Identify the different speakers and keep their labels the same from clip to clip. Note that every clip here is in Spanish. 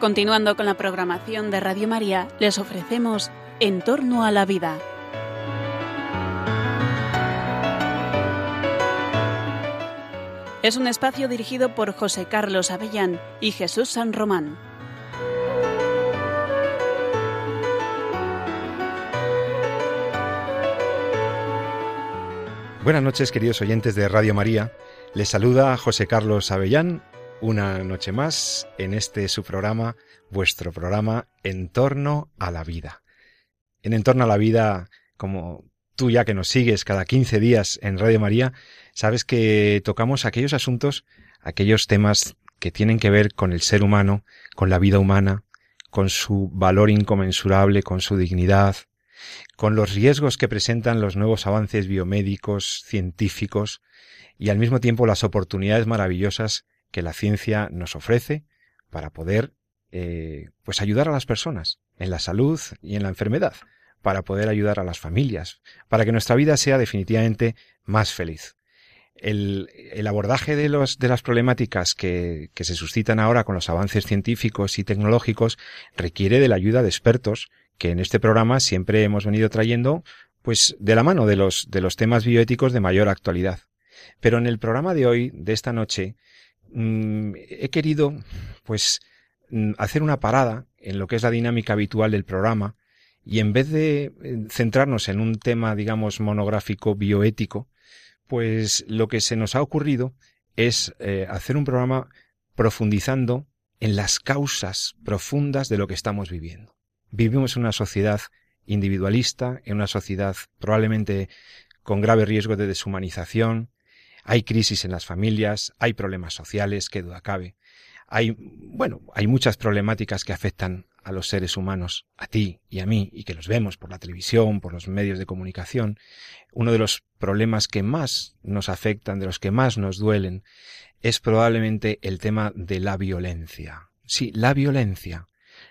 Speaker 1: Continuando con la programación de Radio María, les ofrecemos En torno a la vida. Es un espacio dirigido por José Carlos Avellán y Jesús San Román.
Speaker 2: Buenas noches, queridos oyentes de Radio María. Les saluda José Carlos Avellán una noche más en este su programa, vuestro programa En torno a la vida. En En torno a la vida, como tú ya que nos sigues cada 15 días en Radio María, sabes que tocamos aquellos asuntos, aquellos temas que tienen que ver con el ser humano, con la vida humana, con su valor inconmensurable, con su dignidad, con los riesgos que presentan los nuevos avances biomédicos, científicos, y al mismo tiempo las oportunidades maravillosas que la ciencia nos ofrece para poder eh, pues ayudar a las personas en la salud y en la enfermedad, para poder ayudar a las familias, para que nuestra vida sea definitivamente más feliz. El, el abordaje de, los, de las problemáticas que, que se suscitan ahora con los avances científicos y tecnológicos requiere de la ayuda de expertos que en este programa siempre hemos venido trayendo pues de la mano de los, de los temas bioéticos de mayor actualidad. Pero en el programa de hoy, de esta noche, Mm, he querido, pues, mm, hacer una parada en lo que es la dinámica habitual del programa y en vez de eh, centrarnos en un tema, digamos, monográfico bioético, pues lo que se nos ha ocurrido es eh, hacer un programa profundizando en las causas profundas de lo que estamos viviendo. Vivimos en una sociedad individualista, en una sociedad probablemente con grave riesgo de deshumanización, hay crisis en las familias, hay problemas sociales, que duda cabe. Hay, bueno, hay muchas problemáticas que afectan a los seres humanos, a ti y a mí, y que los vemos por la televisión, por los medios de comunicación. Uno de los problemas que más nos afectan, de los que más nos duelen, es probablemente el tema de la violencia. Sí, la violencia.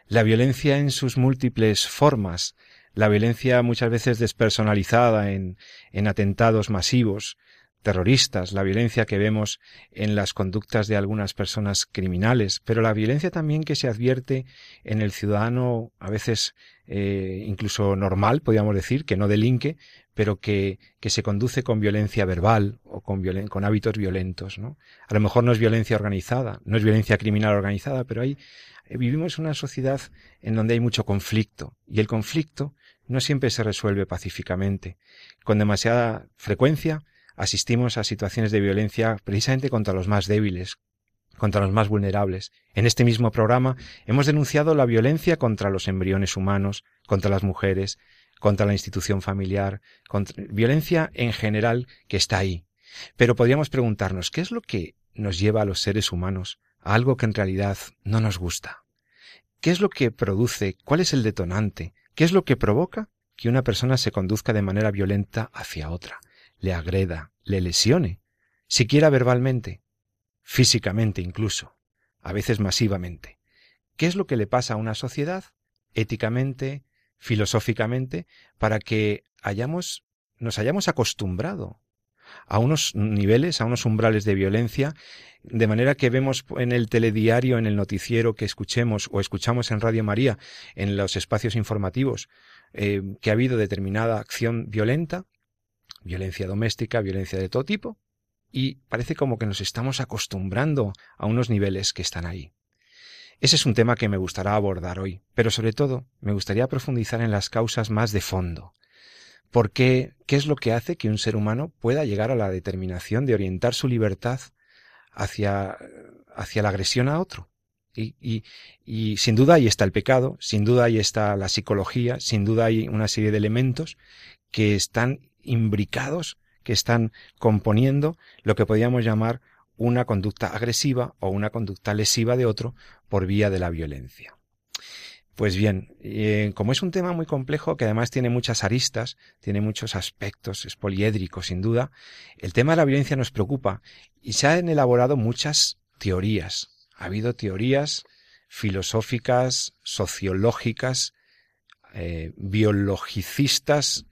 Speaker 2: La violencia en sus múltiples formas, la violencia muchas veces despersonalizada en, en atentados masivos, terroristas, la violencia que vemos en las conductas de algunas personas criminales, pero la violencia también que se advierte en el ciudadano a veces eh, incluso normal, podríamos decir, que no delinque, pero que, que se conduce con violencia verbal o con, con hábitos violentos. ¿no? A lo mejor no es violencia organizada, no es violencia criminal organizada, pero hay, eh, vivimos una sociedad en donde hay mucho conflicto y el conflicto no siempre se resuelve pacíficamente. Con demasiada frecuencia asistimos a situaciones de violencia precisamente contra los más débiles, contra los más vulnerables. En este mismo programa hemos denunciado la violencia contra los embriones humanos, contra las mujeres, contra la institución familiar, violencia en general que está ahí. Pero podríamos preguntarnos, ¿qué es lo que nos lleva a los seres humanos a algo que en realidad no nos gusta? ¿Qué es lo que produce? ¿Cuál es el detonante? ¿Qué es lo que provoca que una persona se conduzca de manera violenta hacia otra? Le agreda, le lesione, siquiera verbalmente, físicamente incluso, a veces masivamente. ¿Qué es lo que le pasa a una sociedad, éticamente, filosóficamente, para que hayamos, nos hayamos acostumbrado a unos niveles, a unos umbrales de violencia, de manera que vemos en el telediario, en el noticiero que escuchemos o escuchamos en Radio María, en los espacios informativos, eh, que ha habido determinada acción violenta, violencia doméstica, violencia de todo tipo, y parece como que nos estamos acostumbrando a unos niveles que están ahí. Ese es un tema que me gustará abordar hoy, pero sobre todo me gustaría profundizar en las causas más de fondo. ¿Por qué? ¿Qué es lo que hace que un ser humano pueda llegar a la determinación de orientar su libertad hacia, hacia la agresión a otro? Y, y, y, sin duda ahí está el pecado, sin duda ahí está la psicología, sin duda hay una serie de elementos que están imbricados que están componiendo lo que podríamos llamar una conducta agresiva o una conducta lesiva de otro por vía de la violencia. Pues bien, eh, como es un tema muy complejo que además tiene muchas aristas, tiene muchos aspectos, es poliédrico sin duda, el tema de la violencia nos preocupa y se han elaborado muchas teorías. Ha habido teorías filosóficas, sociológicas, eh, biologicistas,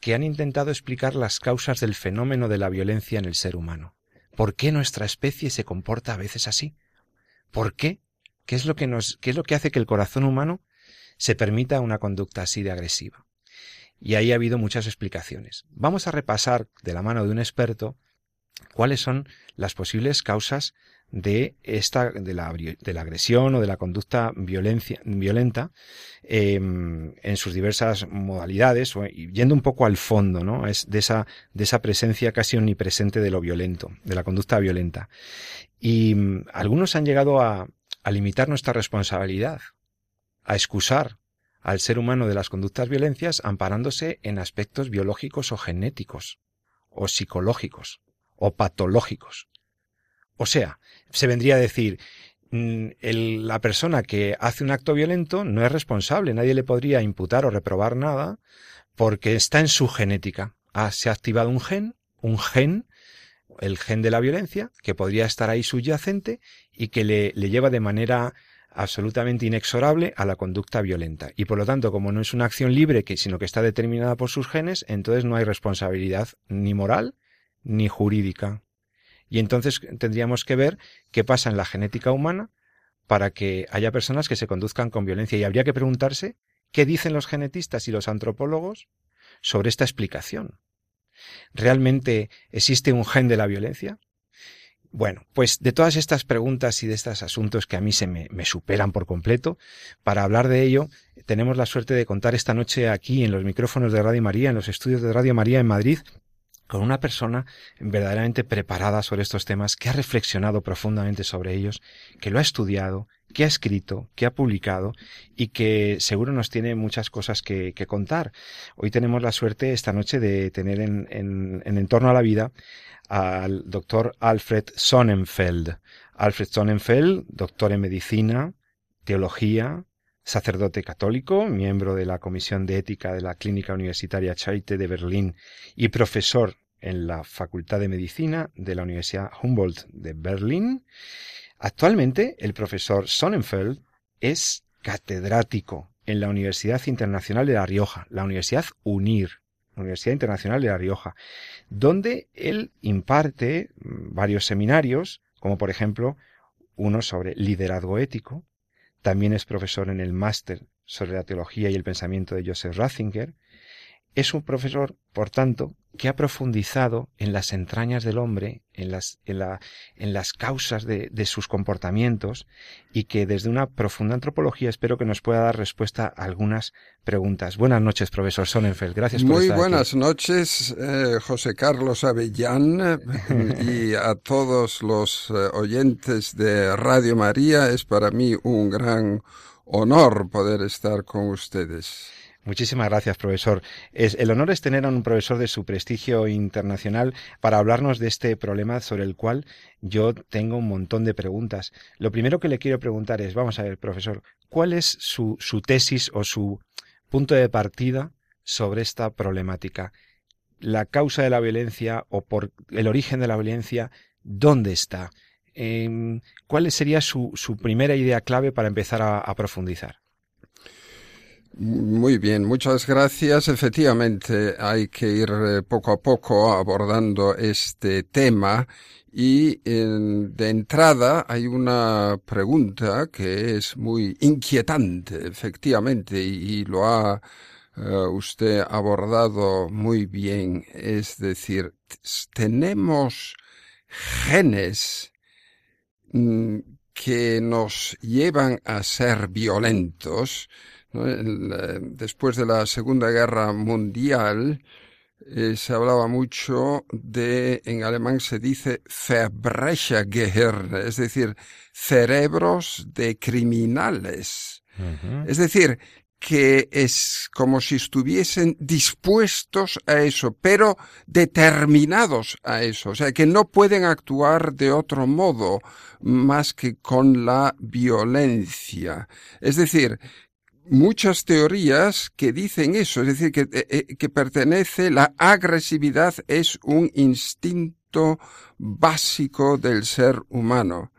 Speaker 2: que han intentado explicar las causas del fenómeno de la violencia en el ser humano. ¿Por qué nuestra especie se comporta a veces así? ¿Por qué ¿Qué es lo que nos, qué es lo que hace que el corazón humano se permita una conducta así de agresiva? Y ahí ha habido muchas explicaciones. Vamos a repasar de la mano de un experto cuáles son las posibles causas de esta de la, de la agresión o de la conducta violenta em, en sus diversas modalidades y yendo un poco al fondo no es de esa de esa presencia casi omnipresente de lo violento de la conducta violenta y mm, algunos han llegado a, a limitar nuestra responsabilidad a excusar al ser humano de las conductas violencias amparándose en aspectos biológicos o genéticos o psicológicos o patológicos. O sea, se vendría a decir, mm, la persona que hace un acto violento no es responsable, nadie le podría imputar o reprobar nada porque está en su genética. Ah, se ha activado un gen, un gen, el gen de la violencia, que podría estar ahí subyacente y que le, le lleva de manera absolutamente inexorable a la conducta violenta. Y por lo tanto, como no es una acción libre, sino que está determinada por sus genes, entonces no hay responsabilidad ni moral ni jurídica. Y entonces tendríamos que ver qué pasa en la genética humana para que haya personas que se conduzcan con violencia. Y habría que preguntarse qué dicen los genetistas y los antropólogos sobre esta explicación. ¿Realmente existe un gen de la violencia? Bueno, pues de todas estas preguntas y de estos asuntos que a mí se me, superan por completo, para hablar de ello, tenemos la suerte de contar esta noche aquí en los micrófonos de Radio María, en los estudios de Radio María en Madrid, con una persona verdaderamente preparada sobre estos temas, que ha reflexionado profundamente sobre ellos, que lo ha estudiado, que ha escrito, que ha publicado y que seguro nos tiene muchas cosas que, contar. Hoy tenemos la suerte esta noche de tener en, en, en Entorno a la Vida al doctor Alfred Sonnenfeld. Alfred Sonnenfeld, doctor en medicina, teología, sacerdote católico, miembro de la Comisión de Ética de la Clínica Universitaria Charité de Berlín y profesor en la Facultad de Medicina de la Universidad Humboldt de Berlín. Actualmente, el profesor Sonnenfeld es catedrático en la Universidad Internacional de La Rioja, la Universidad UNIR, Universidad Internacional de La Rioja, donde él imparte varios seminarios, como por ejemplo uno sobre liderazgo ético, también es profesor en el máster sobre la teología y el pensamiento de Joseph Ratzinger. Es un profesor, por tanto, que ha profundizado en las entrañas del hombre, en las, en la, en las causas de, de, sus comportamientos y que desde una profunda antropología espero que nos pueda dar respuesta a algunas preguntas. Buenas noches, profesor Sonnenfeld. Gracias por
Speaker 3: Muy
Speaker 2: estar
Speaker 3: buenas
Speaker 2: aquí.
Speaker 3: noches, eh, José Carlos Avellán y a todos los eh, oyentes de Radio María. Es para mí un gran honor poder estar con ustedes.
Speaker 2: Muchísimas gracias, profesor. Es, el honor es tener a un profesor de su prestigio internacional para hablarnos de este problema sobre el cual yo tengo un montón de preguntas. Lo primero que le quiero preguntar es, vamos a ver, profesor, ¿cuál es su, su tesis o su punto de partida sobre esta problemática? La causa de la violencia o por el origen de la violencia, ¿dónde está? Eh, ¿Cuál sería su, su, primera idea clave para empezar a profundizar?
Speaker 3: Muy bien, muchas gracias. Efectivamente, hay que ir poco a poco abordando este tema y de entrada hay una pregunta que es muy inquietante, efectivamente, y, lo ha uh, usted abordado muy bien. Es decir, tenemos genes mm, que nos llevan a ser violentos, ¿no? Después de la Segunda Guerra Mundial eh, se hablaba mucho de, en alemán se dice Verbrechergehirn, es decir, cerebros de criminales. Uh -huh. Es decir, que es como si estuviesen dispuestos a eso, pero determinados a eso, o sea, que no pueden actuar de otro modo más que con la violencia. Es decir, muchas teorías que dicen eso, es decir, que, eh, que pertenece, la agresividad es un instinto básico del ser humano.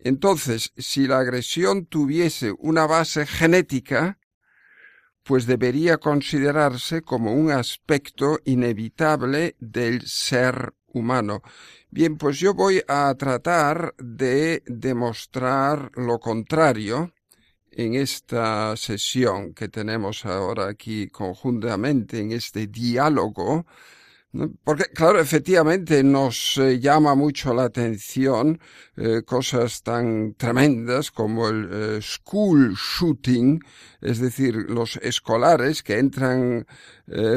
Speaker 3: Entonces, si la agresión tuviese una base genética, pues debería considerarse como un aspecto inevitable del ser humano. Bien, pues yo voy a tratar de demostrar lo contrario en esta sesión que tenemos ahora aquí conjuntamente, en este diálogo, porque, claro, efectivamente nos eh, llama mucho la atención eh, cosas tan tremendas como el eh, school shooting, es decir, los escolares que entran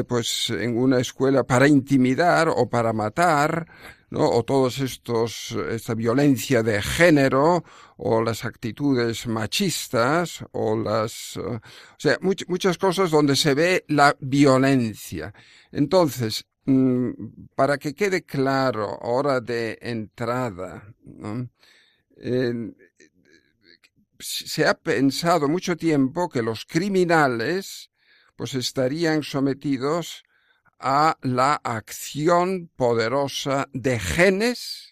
Speaker 3: pues en una escuela para intimidar o para matar, ¿no? o todos estos, esta violencia de género, o las actitudes machistas, o las, o sea, muchas cosas donde se ve la violencia. Entonces, Mm, para que quede claro, hora de entrada, se ha pensado mucho tiempo que los criminales pues estarían sometidos a la acción poderosa de genes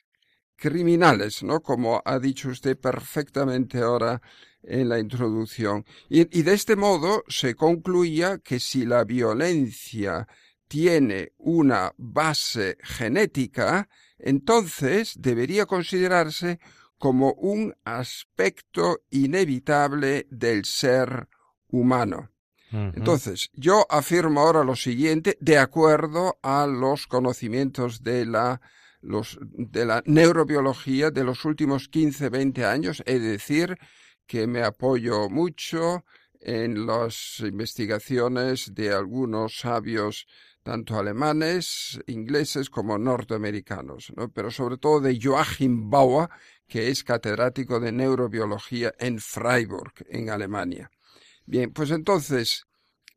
Speaker 3: criminales, ¿no? Como ha dicho usted perfectamente ahora en la introducción. y de este modo se concluía que si la violencia tiene una base genética, entonces debería considerarse como un aspecto inevitable del ser humano. Entonces, yo afirmo ahora lo siguiente, de acuerdo a los conocimientos de la, de la neurobiología de los últimos 15, 20 años, es decir, que me apoyo mucho en las investigaciones de algunos sabios tanto alemanes, ingleses como norteamericanos, ¿no? pero sobre todo de Joachim Bauer, que es catedrático de neurobiología en Freiburg, en Alemania. Bien, pues entonces,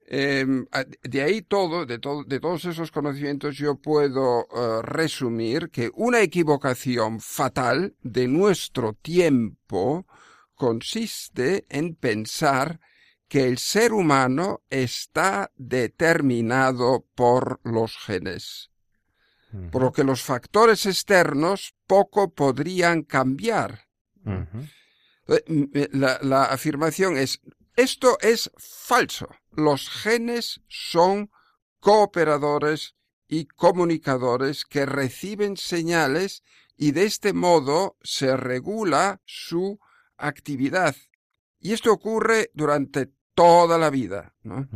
Speaker 3: em, de ahí todo, de, de, todos esos conocimientos, yo puedo eh, resumir que una equivocación fatal de nuestro tiempo consiste en pensar que el ser humano está determinado por los genes, por lo que los factores externos poco podrían cambiar. la, la afirmación es, esto es falso. Los genes son cooperadores y comunicadores que reciben señales y de este modo se regula su actividad. Y esto ocurre durante toda la vida. ¿no?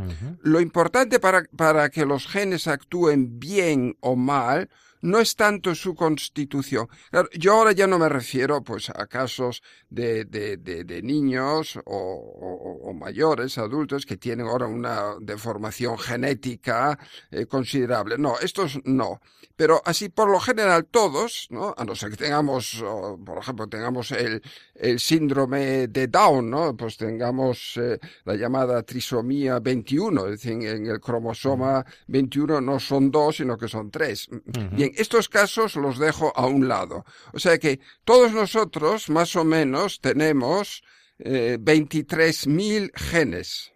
Speaker 3: Lo importante para, para que los genes actúen bien o mal no es tanto su constitución. yo ahora ya no me refiero pues a casos de, de, de, niños o, o, mayores, adultos, que tienen ahora una deformación genética eh, considerable. No, estos no. Pero así por lo general todos, ¿no? A no ser que tengamos, por ejemplo, tengamos el, el síndrome de Down, ¿no? Pues tengamos eh, la llamada trisomía 21, es decir, en el cromosoma 21 no son dos, sino que son tres. Bien, estos casos los dejo a un lado. O sea que todos nosotros, más o menos, tenemos eh, 23.000 genes.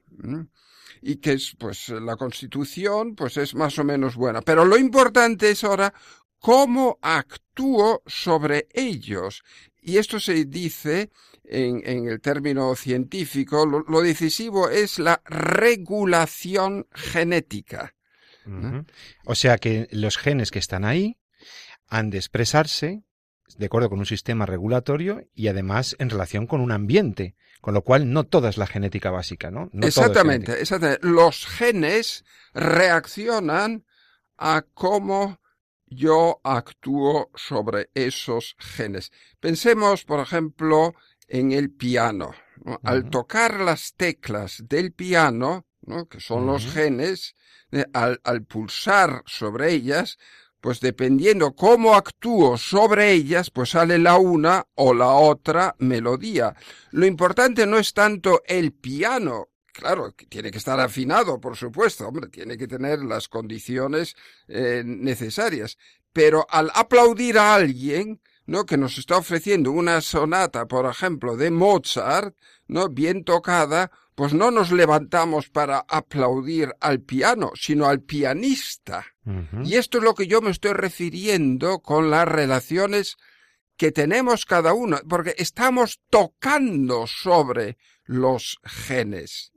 Speaker 3: Y que es, pues, la constitución, pues, es más o menos buena. Pero lo importante es ahora cómo actúo sobre ellos. Y esto se dice en, en el término científico, lo, decisivo es la regulación genética.
Speaker 2: O sea que los genes que están ahí han de expresarse de acuerdo con un sistema regulatorio y además en relación con un ambiente, con lo cual no toda es la genética básica, ¿no?
Speaker 3: exactamente, exactamente. Los genes reaccionan a cómo yo actúo sobre esos genes. Pensemos, por ejemplo, en el piano. Al tocar las teclas del piano, que son los genes, eh, al, al, pulsar sobre ellas, pues dependiendo cómo actúo sobre ellas, pues sale la una o la otra melodía. Lo importante no es tanto el piano, claro, tiene que estar afinado, por supuesto, hombre, tiene que tener las condiciones eh, necesarias. Pero al aplaudir a alguien, ¿no? que nos está ofreciendo una sonata, por ejemplo, de Mozart, ¿no? bien tocada, pues no nos levantamos para aplaudir al piano, sino al pianista. Y esto es lo que yo me estoy refiriendo con las relaciones que tenemos cada uno, porque estamos tocando sobre los genes.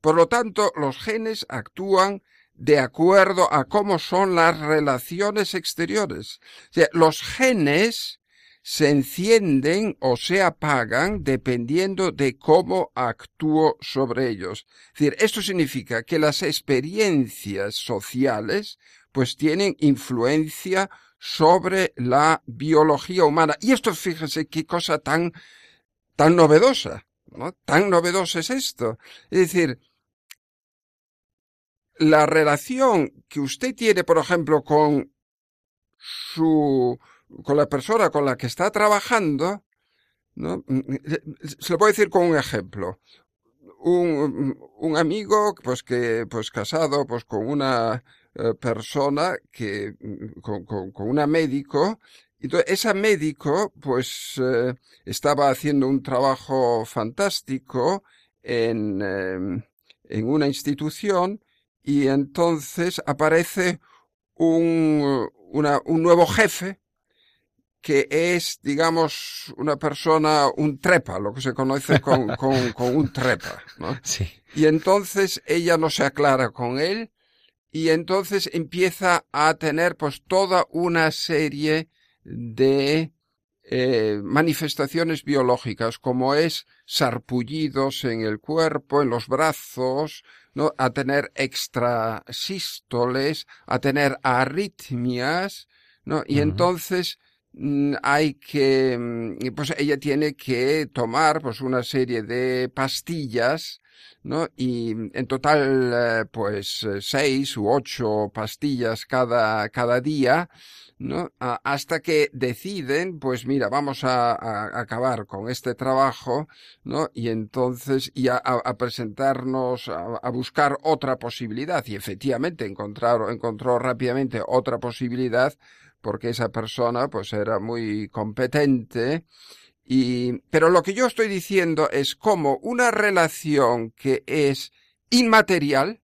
Speaker 3: Por lo tanto, los genes actúan de acuerdo a cómo son las relaciones exteriores. O sea, los genes se encienden o se apagan dependiendo de cómo actúo sobre ellos. Es decir, esto significa que las experiencias sociales pues tienen influencia sobre la biología humana. Y esto, fíjese qué cosa tan, tan novedosa, ¿no? Tan novedoso es esto. Es decir, la relación que usted tiene, por ejemplo, con su, con la persona con la que está trabajando, ¿no? Se lo puedo decir con un ejemplo. Un, un amigo, pues que, pues casado, pues con una eh, persona que, con, con, con una médico, entonces, esa médico, pues, eh, estaba haciendo un trabajo fantástico en, eh, en una institución y entonces aparece un, una, un nuevo jefe que es, digamos, una persona, un trepa, lo que se conoce con, con, con un trepa, ¿no?
Speaker 2: Sí.
Speaker 3: Y entonces ella no se aclara con él y entonces empieza a tener pues toda una serie de eh, manifestaciones biológicas, como es sarpullidos en el cuerpo, en los brazos, ¿no? a tener extrasístoles, a tener arritmias, ¿no? Y entonces hay que, mm, pues ella tiene que tomar pues una serie de pastillas, ¿no? Y en total, eh, pues seis u ocho pastillas cada, cada día, ¿no? hasta que deciden, pues mira, vamos a, acabar con este trabajo, ¿no? Y entonces, y a, presentarnos, a, buscar otra posibilidad. Y efectivamente encontraron, encontró rápidamente otra posibilidad porque esa persona, pues era muy competente. Y, pero lo que yo estoy diciendo es como una relación que es inmaterial,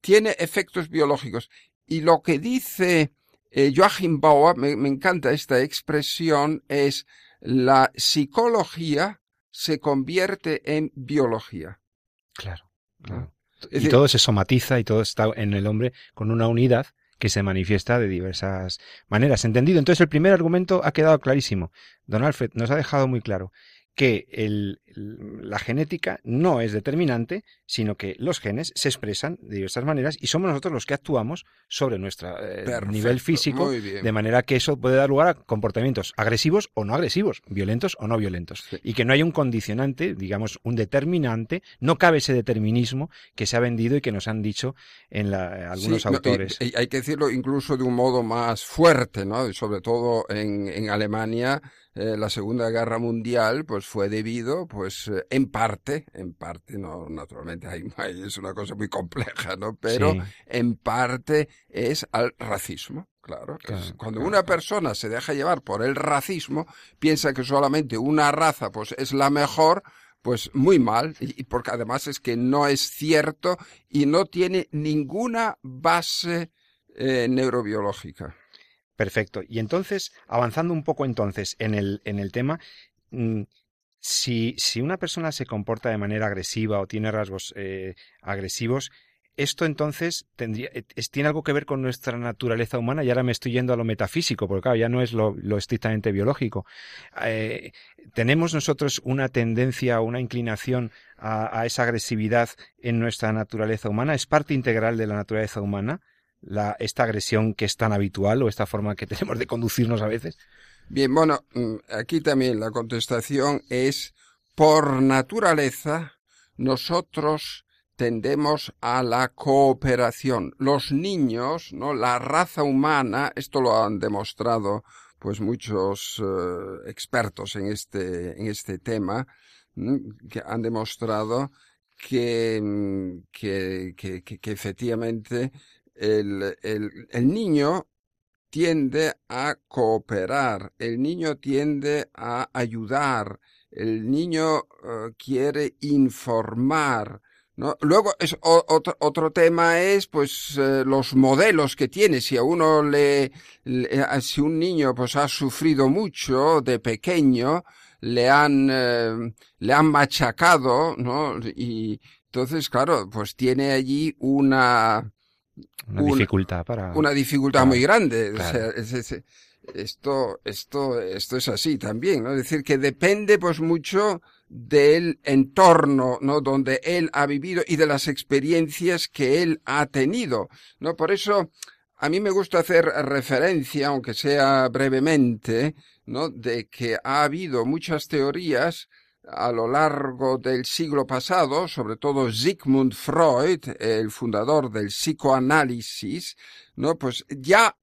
Speaker 3: tiene efectos biológicos. Y lo que dice eh, Joachim Bauer, me, encanta esta expresión, es la psicología se convierte en biología.
Speaker 2: Claro. y todo se somatiza y todo está en el hombre con una unidad que se manifiesta de diversas maneras. ¿Entendido? Entonces el primer argumento ha quedado clarísimo. Don Alfred nos ha dejado muy claro que el, la genética no es determinante, sino que los genes se expresan de diversas maneras y somos nosotros los que actuamos sobre nuestro eh, nivel físico, de manera que eso puede dar lugar a comportamientos agresivos o no agresivos, violentos o no violentos. Y que no hay un condicionante, digamos, un determinante, no cabe ese determinismo que se ha vendido y que nos han dicho en la, algunos autores.
Speaker 3: hay que decirlo incluso de un modo más fuerte, ¿no? Sobre todo en, en Alemania eh, la Segunda Guerra Mundial, pues fue debido, pues eh, en parte, en parte, no, naturalmente hay, es una cosa muy compleja, ¿no? Pero en parte es al racismo. Claro, cuando una persona se deja llevar por el racismo, piensa que solamente una raza pues es la mejor, pues muy mal, y, porque además es que no es cierto y no tiene ninguna base eh, neurobiológica.
Speaker 2: Perfecto. Y entonces, avanzando un poco entonces en el, en el tema, mm, si, si una persona se comporta de manera agresiva o tiene rasgos eh, agresivos, esto entonces tendría, eh, tiene algo que ver con nuestra naturaleza humana y ahora me estoy yendo a lo metafísico, porque claro, ya no es lo, estrictamente biológico. Eh, ¿Tenemos nosotros una tendencia o una inclinación a, a, esa agresividad en nuestra naturaleza humana? ¿Es parte integral de la naturaleza humana? la, esta agresión que es tan habitual o esta forma que tenemos de conducirnos a veces?
Speaker 3: Bien, bueno, mm, aquí también la contestación es por naturaleza nosotros tendemos a la cooperación. Los niños, ¿no? La raza humana, esto lo han demostrado pues muchos eh, expertos en este, en este tema, que han demostrado que, mm, que, que, que efectivamente el, el, el niño tiende a cooperar, el niño tiende a ayudar, el niño eh, quiere informar, ¿no? Luego, es, otro, otro tema es, pues, eh, los modelos que tiene. Si a uno le, si un niño, pues, ha sufrido mucho de pequeño, le han, eh, le han machacado, ¿no? Y, Entonces, claro, pues tiene allí una...
Speaker 2: Una dificultad para...
Speaker 3: Una dificultad muy grande. O sea, esto, esto, esto es así también, ¿no? Es decir, que depende pues mucho del entorno, ¿no? Donde él ha vivido y de las experiencias que él ha tenido, ¿no? Por eso, a mí me gusta hacer referencia, aunque sea brevemente, ¿no? De que ha habido muchas teorías a lo largo del siglo pasado, sobre todo Sigmund Freud, el fundador del psicoanálisis, ¿no? Pues ya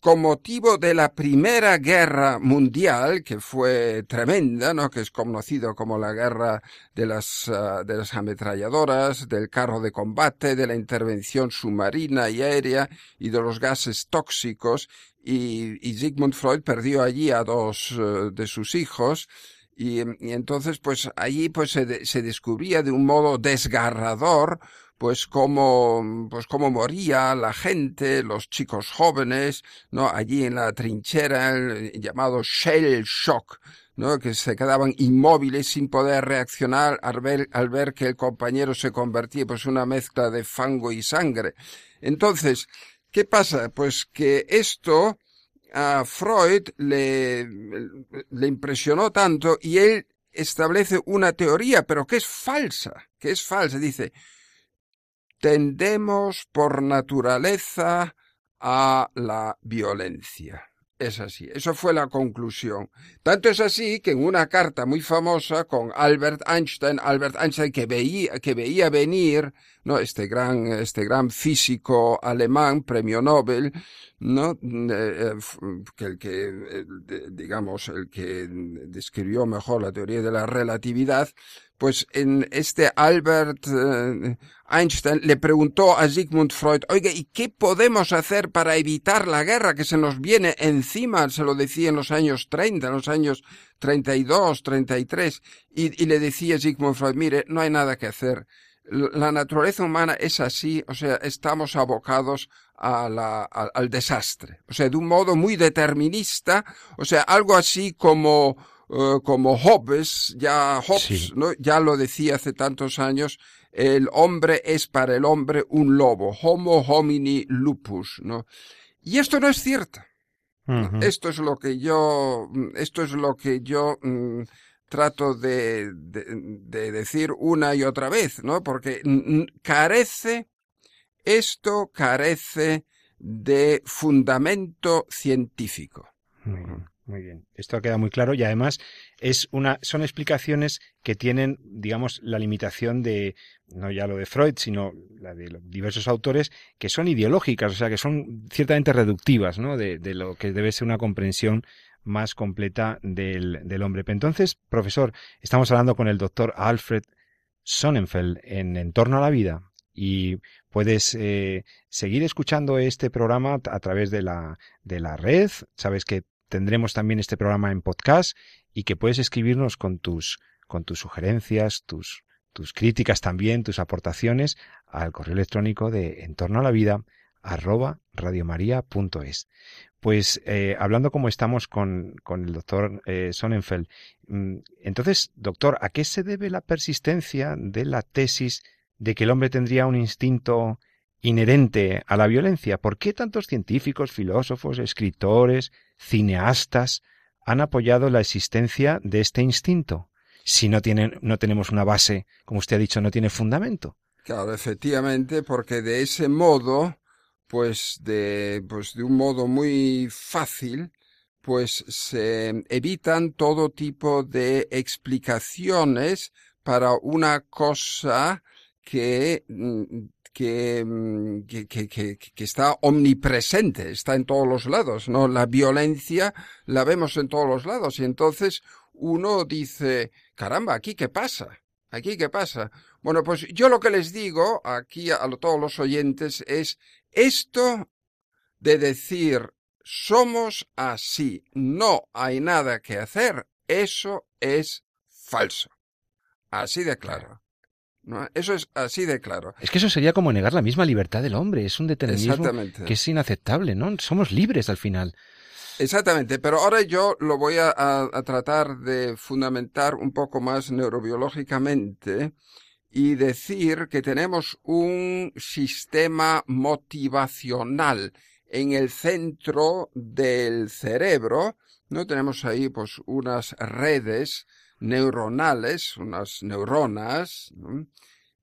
Speaker 3: con motivo de la Primera Guerra Mundial, que fue tremenda, ¿no? que es conocido como la guerra de las, ah, de las ametralladoras, del carro de combate, de la intervención submarina y aérea y de los gases tóxicos, y, y Sigmund Freud perdió allí a dos eh, de sus hijos, y, y, entonces pues allí pues se, descubría de un modo desgarrador pues cómo, pues cómo moría la gente, los chicos jóvenes, ¿no? Allí en la trinchera, el llamado shell shock, ¿no? Que se quedaban inmóviles sin poder reaccionar al ver, al ver que el compañero se convertía pues una mezcla de fango y sangre. Entonces, ¿qué pasa? Pues que esto a Freud le, le impresionó tanto y él establece una teoría, pero que es falsa, que es falsa. Dice, tendemos por naturaleza a la violencia. Es así, eso fue la conclusión. Tanto es así que en una carta muy famosa con Albert Einstein, Albert Einstein que veía, que veía venir, ¿no? Este gran, este gran físico alemán, premio Nobel, ¿no? Eh, eh, que el que, eh, digamos, el que describió mejor la teoría de la relatividad, pues en este Albert eh, Einstein le preguntó a Sigmund Freud, oiga, ¿y qué podemos hacer para evitar la guerra que se nos viene encima? Se lo decía en los años 30, en los años 32, 33, y, y le decía Sigmund Freud, mire, no hay nada que hacer. La naturaleza humana es así, o sea, estamos abocados a al desastre. O sea, de un modo muy determinista, o sea, algo así como eh, como Hobbes, ya Hobbes, ¿no? ya lo decía hace tantos años, el hombre es para el hombre un lobo, homo homini lupus, ¿no? Y esto no es cierto. Esto es lo que yo, esto es lo que yo mm, trato de, de, decir una y otra vez, ¿no? Porque carece, esto carece de fundamento científico.
Speaker 2: Muy bien, esto queda muy claro y además es una, son explicaciones que tienen, digamos, la limitación de, no ya lo de Freud, sino la de diversos autores, que son ideológicas, o sea, que son ciertamente reductivas, ¿no? De, de lo que debe ser una comprensión más completa del, del hombre. entonces, profesor, estamos hablando con el doctor Alfred Sonnenfeld en En torno a la vida y puedes eh, seguir escuchando este programa a través de la, de la red. Sabes que tendremos también este programa en podcast y que puedes escribirnos con tus, con tus sugerencias, tus, tus críticas también, tus aportaciones al correo electrónico de entorno a la vida arroba. Pues eh, hablando como estamos con, con el doctor eh, Sonnenfeld, mm, entonces, doctor, ¿a qué se debe la persistencia de la tesis de que el hombre tendría un instinto inherente a la violencia. ¿Por qué tantos científicos, filósofos, escritores, cineastas han apoyado la existencia de este instinto? Si no no tenemos una base, como usted ha dicho, no tiene fundamento.
Speaker 3: Claro, efectivamente, porque de ese modo, pues de, pues de un modo muy fácil, pues se evitan todo tipo de explicaciones para una cosa que Mm, que, que, que, que, está omnipresente, está en todos los lados, ¿no? La violencia la vemos en todos los lados y entonces uno dice, caramba, ¿aquí qué pasa? ¿Aquí qué pasa? Bueno, pues yo lo que les digo aquí a todos los oyentes es esto de decir somos así, no hay nada que hacer, eso es falso. Así de claro. Eso es así de claro.
Speaker 2: Es que eso sería como negar la misma libertad del hombre. Es un determinismo que es inaceptable, ¿no? Somos libres al final.
Speaker 3: Exactamente, pero ahora yo lo voy a, tratar de fundamentar un poco más neurobiológicamente y decir que tenemos un sistema motivacional en el centro del cerebro, ¿no? Tenemos ahí pues unas redes neuronales, unas neuronas,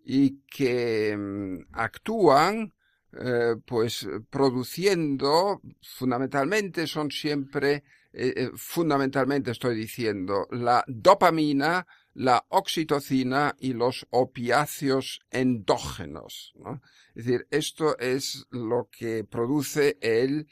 Speaker 3: y que mm, actúan eh, pues produciendo fundamentalmente son siempre eh, eh, fundamentalmente estoy diciendo la dopamina la oxitocina y los opiáceos endógenos. Es decir, esto es lo que produce el,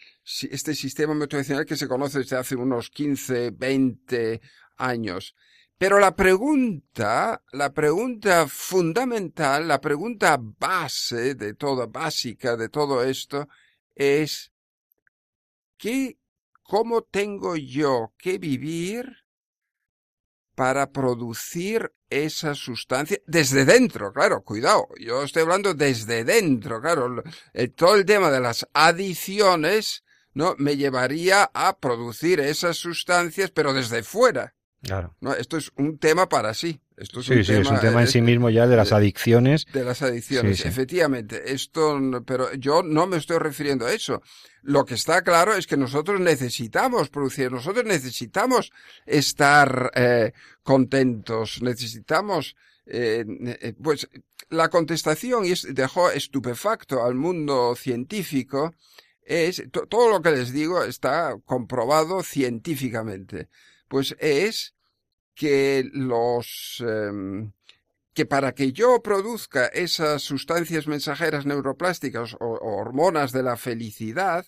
Speaker 3: este sistema motivacional que se conoce desde hace unos 15, 20 años. Pero la pregunta, la pregunta fundamental, la pregunta base de todo, básica de todo esto es, ¿qué, cómo tengo yo que vivir para producir esa sustancia desde dentro, claro, cuidado, yo estoy hablando desde dentro, claro, todo el tema de las adiciones, ¿no? Me llevaría a producir esas sustancias, pero desde fuera.
Speaker 2: Claro.
Speaker 3: No, esto es un tema para sí. Esto es
Speaker 2: sí,
Speaker 3: un
Speaker 2: sí,
Speaker 3: tema,
Speaker 2: es un tema en sí mismo ya de las adicciones.
Speaker 3: De las adicciones,
Speaker 2: Sí, sí.
Speaker 3: efectivamente. Esto, pero yo no me estoy refiriendo a eso. Lo que está claro es que nosotros necesitamos producir, nosotros necesitamos estar eh, contentos, necesitamos, eh, eh, pues, la contestación y dejó estupefacto al mundo científico es to- todo lo que les digo está comprobado científicamente. Pues es que los em, que para que yo produzca esas sustancias mensajeras neuroplásticas o, o hormonas de la felicidad,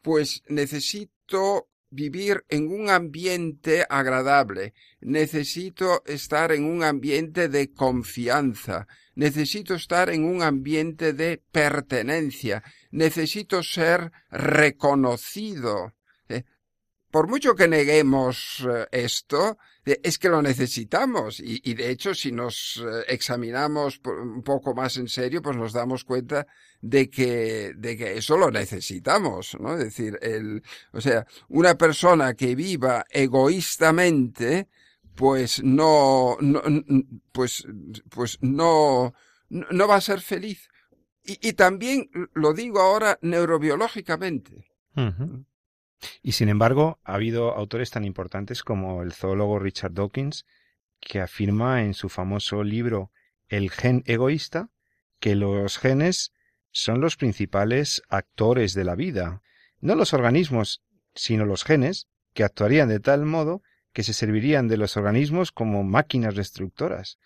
Speaker 3: pues necesito vivir en un ambiente agradable, necesito estar en un ambiente de confianza, necesito estar en un ambiente de pertenencia, necesito ser reconocido. Por mucho que neguemos eh, esto, es que lo necesitamos y, y de hecho si nos eh, examinamos un poco más en serio, pues nos damos cuenta de que, de que eso lo necesitamos, ¿no? Es decir, el, o sea, una persona que viva egoístamente, pues no, no pues, pues no, no va a ser feliz. Y, y también lo digo ahora neurobiológicamente.
Speaker 2: Y sin embargo, ha habido autores tan importantes como el zoólogo Richard Dawkins, que afirma en su famoso libro El gen egoísta que los genes son los principales actores de la vida, no los organismos, sino los genes, que actuarían de tal modo que se servirían de los organismos como máquinas destructoras.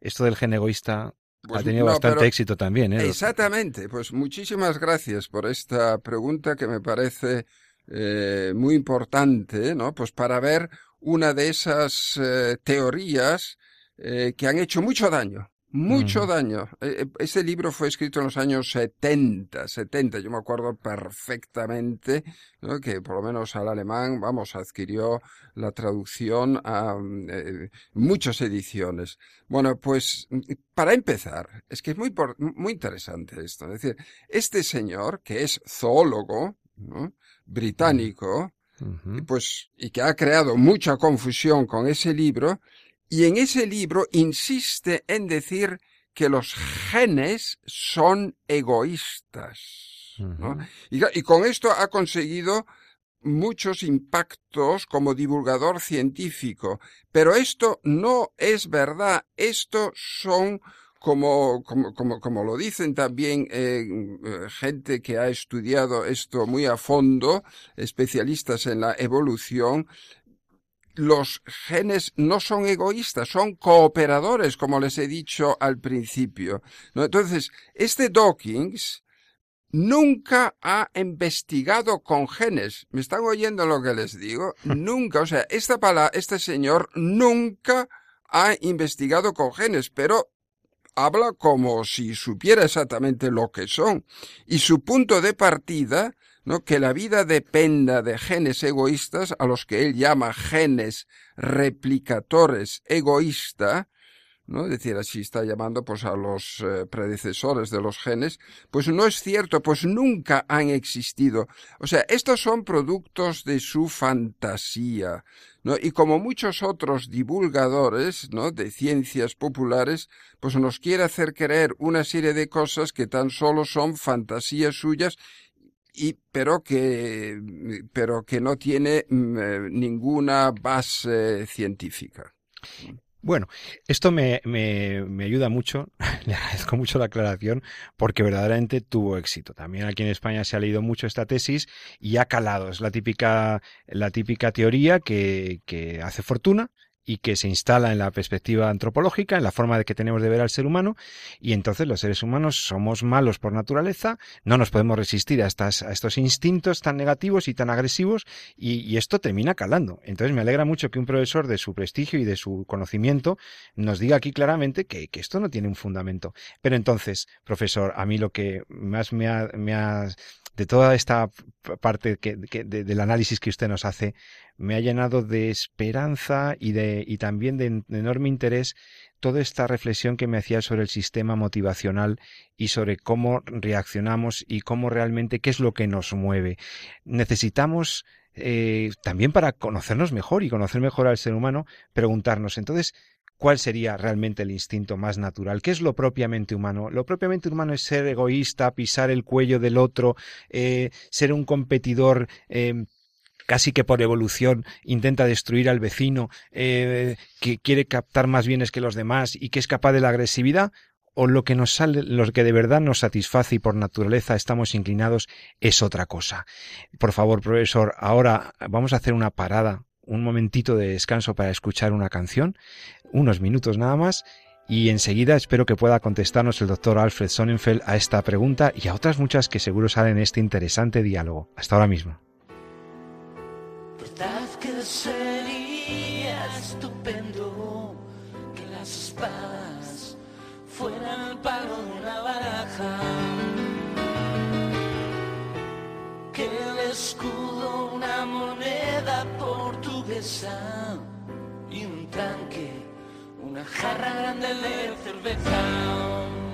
Speaker 2: Esto del gen egoísta
Speaker 3: Pues
Speaker 2: ha tenido
Speaker 3: no,
Speaker 2: bastante éxito también, ¿eh?
Speaker 3: Exactamente, pues muchísimas gracias por esta pregunta que me parece eh, muy importante, ¿no? Pues para ver una de esas eh, teorías eh, que han hecho mucho daño, mucho daño. Este libro fue escrito en los años 70, 70, yo me acuerdo perfectamente, ¿no? Que por lo menos al alemán, vamos, adquirió la traducción a eh, muchas ediciones. Bueno, pues para empezar, es que es muy, muy interesante esto. Es decir, este señor, que es zoólogo, ¿no? Británico, pues, y que ha creado mucha confusión con ese libro, y en ese libro insiste en decir que los genes son egoístas. Y, y con esto ha conseguido muchos impactos como divulgador científico. Pero esto no es verdad. Esto son como, como, como, como lo dicen también eh, eh, gente que ha estudiado esto muy a fondo, especialistas en la evolución, los genes no son egoístas, son cooperadores, como les he dicho al principio. ¿no? Entonces, este Dawkins nunca ha investigado con genes. ¿Me están oyendo lo que les digo? Nunca. O sea, esta pala, este señor nunca ha investigado con genes, pero habla como si supiera exactamente lo que son. Y su punto de partida. Que la vida dependa de genes egoístas, a los que él llama genes replicadores egoísta, ¿no? Es decir, así está llamando pues a los eh, predecesores de los genes, pues no es cierto, pues nunca han existido. O sea, estos son productos de su fantasía, ¿no? Y como muchos otros divulgadores, ¿no? De ciencias populares, pues nos quiere hacer creer una serie de cosas que tan solo son fantasías suyas y pero que pero que no tiene mm, eh, ninguna base científica.
Speaker 2: Bueno, esto me, me, me, ayuda mucho, le agradezco mucho la aclaración, porque verdaderamente tuvo éxito. También aquí en España se ha leído mucho esta tesis y ha calado. Es la típica, la típica teoría que, que hace fortuna, y que se instala en la perspectiva antropológica, en la forma de que tenemos de ver al ser humano, y entonces los seres humanos somos malos por naturaleza, no nos podemos resistir a, estas, a estos instintos tan negativos y tan agresivos, y, esto termina calando. Entonces me alegra mucho que un profesor de su prestigio y de su conocimiento nos diga aquí claramente que, que esto no tiene un fundamento. Pero entonces, profesor, a mí lo que más me ha, me ha de toda esta parte del análisis que usted nos hace, me ha llenado de esperanza y, de, y también de, enorme interés toda esta reflexión que me hacía sobre el sistema motivacional y sobre cómo reaccionamos y cómo realmente qué es lo que nos mueve. Necesitamos eh, también para conocernos mejor y conocer mejor al ser humano, preguntarnos entonces cuál sería realmente el instinto más natural, qué es lo propiamente humano. Lo propiamente humano es ser egoísta, pisar el cuello del otro, eh, ser un competidor. Eh, casi que por evolución intenta destruir al vecino, eh, que quiere captar más bienes que los demás y que es capaz de la agresividad, o lo que nos sale, lo que de verdad nos satisface y por naturaleza estamos inclinados es otra cosa. Por favor, profesor, ahora vamos a hacer una parada un momentito de descanso para escuchar una canción, unos minutos nada más, y enseguida espero que pueda contestarnos el doctor Alfred Sonnenfeld a esta pregunta y a otras muchas que seguro salen en este interesante diálogo. Hasta ahora mismo.
Speaker 4: que sería estupendo que las espadas fueran el palo de una baraja, que el escudo una moneda tanque, una jarra grande de cerveza.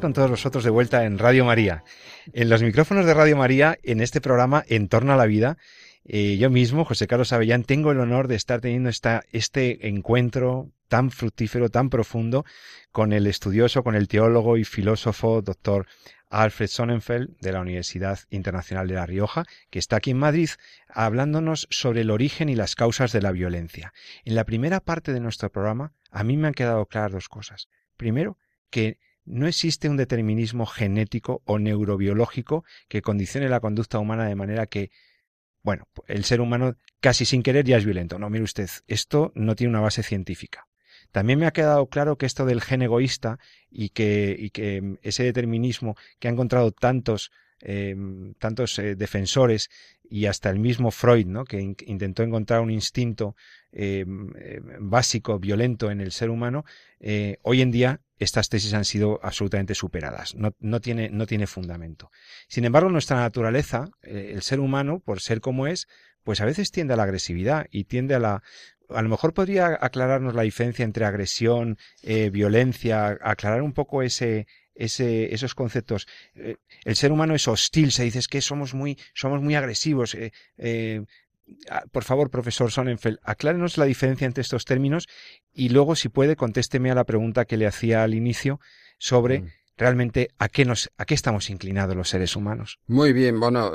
Speaker 2: Con todos vosotros de vuelta en Radio María. En los micrófonos de Radio María, en este programa En torno a la vida, eh, yo mismo, José Carlos Avellán, tengo el honor de estar teniendo esta, este encuentro tan fructífero, tan profundo, con el estudioso, con el teólogo y filósofo doctor Alfred Sonnenfeld de la Universidad Internacional de La Rioja, que está aquí en Madrid, hablándonos sobre el origen y las causas de la violencia. En la primera parte de nuestro programa, a mí me han quedado claras dos cosas. Primero, que no existe un determinismo genético o neurobiológico que condicione la conducta humana de manera que bueno, el ser humano casi sin querer ya es violento. No, mire usted, esto no tiene una base científica. También me ha quedado claro que esto del gen egoísta y que, y que ese determinismo que ha encontrado tantos, em, tantos eh, defensores y hasta el mismo Freud, ¿no? que intentó encontrar un instinto em, em, básico, violento en el ser humano, eh, hoy en día estas tesis han sido absolutamente superadas. No, no, tiene, no tiene fundamento. Sin embargo, nuestra naturaleza, eh, el ser humano, por ser como es, pues a veces tiende a la agresividad y tiende a la... A lo mejor podría aclararnos la diferencia entre agresión, violencia, aclarar un poco ese, ese, esos conceptos. Eh, el ser humano es hostil, se dice que somos muy, somos muy agresivos. Ah, por favor, profesor Sonnenfeld, aclárenos la diferencia entre estos términos y luego, si puede, contésteme a la pregunta que le hacía al inicio sobre mm. realmente a qué nos, a qué estamos inclinados los seres humanos.
Speaker 3: Muy bien, bueno,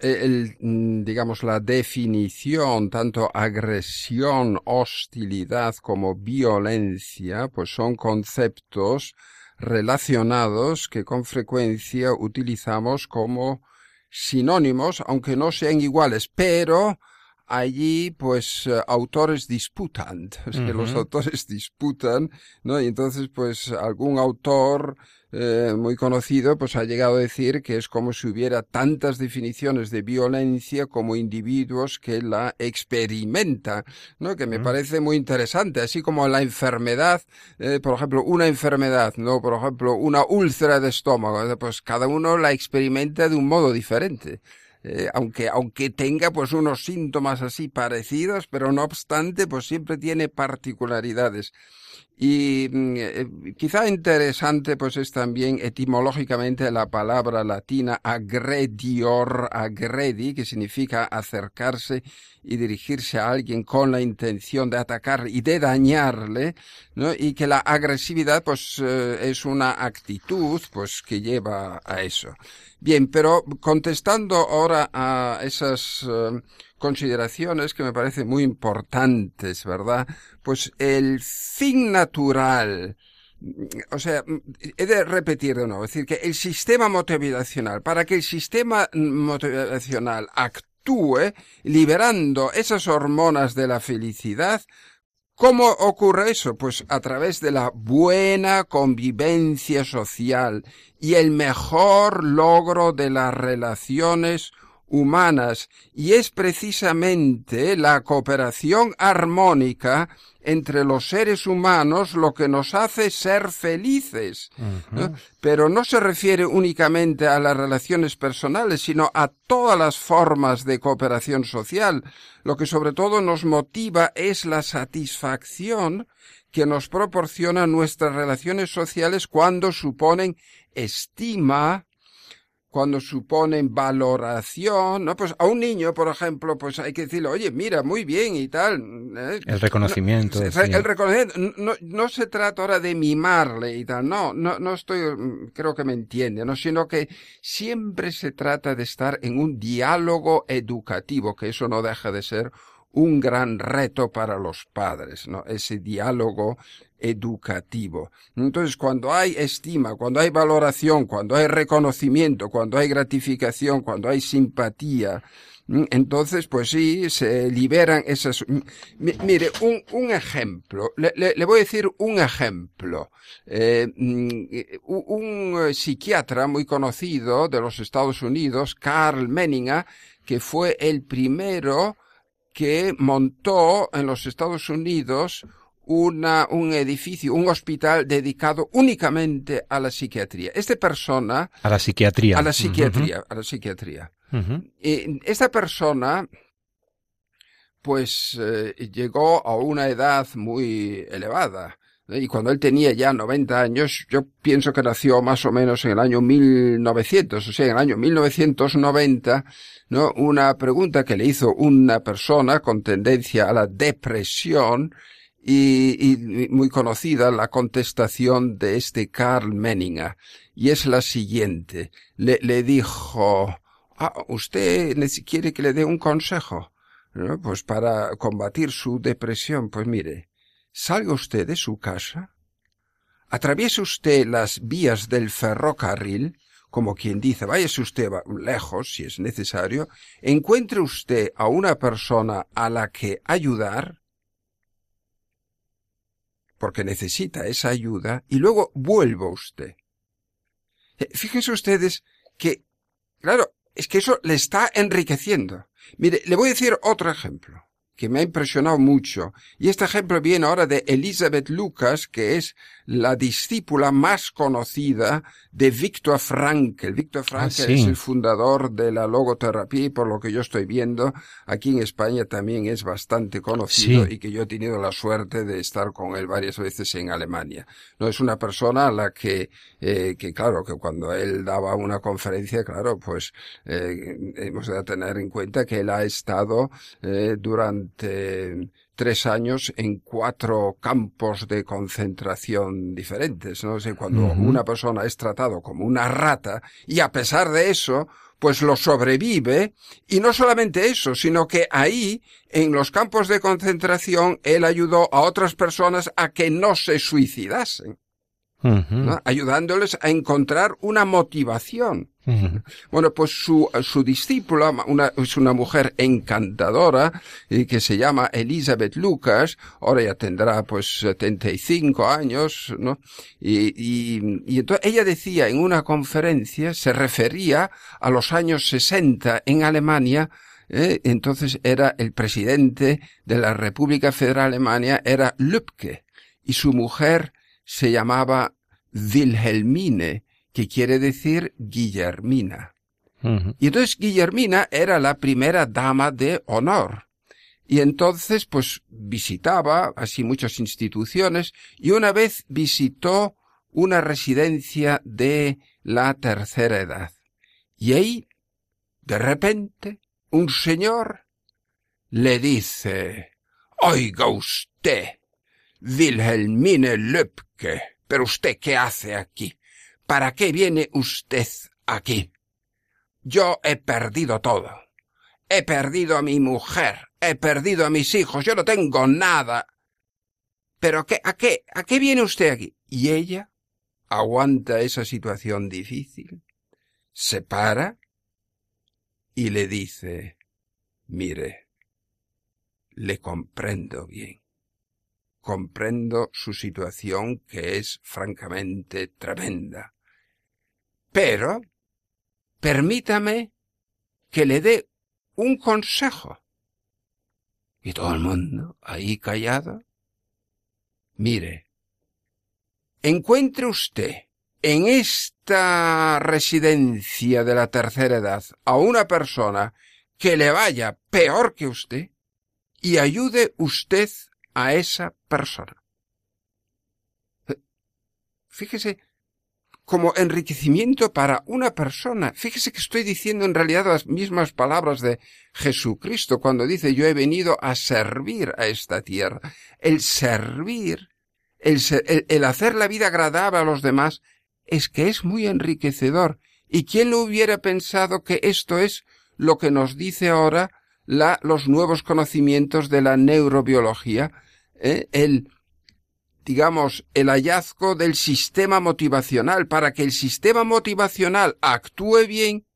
Speaker 3: eh, mm, digamos la definición, tanto agresión, hostilidad como violencia, pues son conceptos relacionados que con frecuencia utilizamos como sinónimos, aunque no sean iguales, pero allí pues eh, autores disputan, es que los autores disputan, ¿no? Y entonces pues algún autor eh, muy conocido pues ha llegado a decir que es como si hubiera tantas definiciones de violencia como individuos que la experimentan, ¿no? Que me parece muy interesante, así como la enfermedad, eh, por ejemplo, una enfermedad, ¿no? Por ejemplo, una úlcera de estómago, pues cada uno la experimenta de un modo diferente. Eh, aunque, aunque tenga pues unos síntomas así parecidos, pero no obstante, pues siempre tiene particularidades. Y mm, eh, quizá interesante pues es también etimológicamente la palabra latina agredior, agredi, que significa acercarse y dirigirse a alguien con la intención de atacar y de dañarle, ¿no? Y que la agresividad pues eh, es una actitud pues que lleva a eso. Bien, pero contestando ahora a esas eh, consideraciones que me parecen muy importantes, ¿verdad? Pues el fin natural, o sea, he de repetir de nuevo, es decir, que el sistema motivacional, para que el sistema motivacional actúe liberando esas hormonas de la felicidad, ¿Cómo ocurre eso? Pues a través de la buena convivencia social y el mejor logro de las relaciones humanas y es precisamente la cooperación armónica entre los seres humanos lo que nos hace ser felices. Pero no se refiere únicamente a las relaciones personales, sino a todas las formas de cooperación social. Lo que sobre todo nos motiva es la satisfacción que nos proporcionan nuestras relaciones sociales cuando suponen estima, cuando suponen valoración, ¿no? Pues a un niño, por ejemplo, pues hay que decirle, oye, mira, muy bien y tal.
Speaker 2: ¿eh? El reconocimiento.
Speaker 3: el reconocimiento. No, no, se trata ahora de mimarle y tal, no, no, no estoy, creo que me entiende, ¿no? Sino que siempre se trata de estar en un diálogo educativo, que eso no deja de ser un gran reto para los padres, ¿no? Ese diálogo educativo. Entonces, cuando hay estima, cuando hay valoración, cuando hay reconocimiento, cuando hay gratificación, cuando hay simpatía, entonces, pues sí, se liberan esas... mire, un, un ejemplo, le, le, voy a decir un ejemplo. Eh, un psiquiatra muy conocido de los Estados Unidos, Carl Menninger, que fue el primero que montó en los Estados Unidos una, un edificio, un hospital dedicado únicamente a la psiquiatría. Esta persona...
Speaker 2: A la psiquiatría.
Speaker 3: A la psiquiatría, a la psiquiatría. y esta persona, pues, eh, llegó a una edad muy elevada. Y cuando él tenía ya 90 años, yo pienso que nació más o menos en el año 1900, o sea, en el año 1990, ¿no? Una pregunta que le hizo una persona con tendencia a la depresión, y, y, muy conocida la contestación de este Carl Menninger, y es la siguiente. Le, le dijo, ah, ¿usted quiere que le dé un consejo? ¿No? Pues para combatir su depresión, pues mire, salga usted de su casa, atraviese usted las vías del ferrocarril, como quien dice, váyase usted lejos, si es necesario, encuentre usted a una persona a la que ayudar, porque necesita esa ayuda, y luego vuelva usted. Eh, fíjense ustedes que, claro, es que eso le está enriqueciendo. Mire, le voy a decir otro ejemplo que me ha impresionado mucho. Y este ejemplo viene ahora de Elizabeth Lucas, que es la discípula más conocida de Viktor Frankl. Viktor ah, Frankl es el fundador de la logoterapia y por lo que yo estoy viendo, aquí en España también es bastante conocido y que yo he tenido la suerte de estar con él varias veces en Alemania. No es una persona a la que, eh, que claro, que cuando él daba una conferencia, claro, pues eh, hemos de tener en cuenta que él ha estado eh, durante tres años en cuatro campos de concentración diferentes. ¿no? sé, cuando una persona es tratado como una rata y a pesar de eso, pues lo sobrevive y no solamente eso, sino que ahí, en los campos de concentración, él ayudó a otras personas a que no se suicidasen ayudándoles a encontrar una motivación. Bueno, pues su, su discípula una, es una mujer encantadora que se llama Elizabeth Lucas, ahora ya tendrá pues 75 años, ¿no? Y, y, y entonces ella decía en una conferencia, se refería a los años 60 en Alemania, ¿eh? entonces era el presidente de la República Federal Alemania, era Lübke, y su mujer se llamaba Wilhelmine, que quiere decir Guillermina. Y entonces Guillermina era la primera dama de honor. Y entonces, pues, visitaba así muchas instituciones y una vez visitó una residencia de la tercera edad. Y ahí, de repente, un señor le dice, Oiga usted, Wilhelmine Löbke, pero usted qué hace aquí? ¿Para qué viene usted aquí? Yo he perdido todo. He perdido a mi mujer, he perdido a mis hijos, yo no tengo nada. Pero qué, a qué, a qué viene usted aquí? Y ella aguanta esa situación difícil, se para y le dice, mire, le comprendo bien comprendo su situación que es francamente tremenda. Pero, permítame que le dé un consejo. Y todo el mundo ahí callado. Mire, encuentre usted en esta residencia de la tercera edad a una persona que le vaya peor que usted y ayude usted a esa persona. Fíjese, como enriquecimiento para una persona. Fíjese que estoy diciendo en realidad las mismas palabras de Jesucristo cuando dice yo he venido a servir a esta tierra. El servir, el, el, hacer la vida agradable a los demás, es que es muy enriquecedor. ¿Y quién lo hubiera pensado que esto es lo que nos dice ahora la, los nuevos conocimientos de la neurobiología? ¿Eh? el, digamos, el hallazgo del sistema motivacional para que el sistema motivacional actúe bien,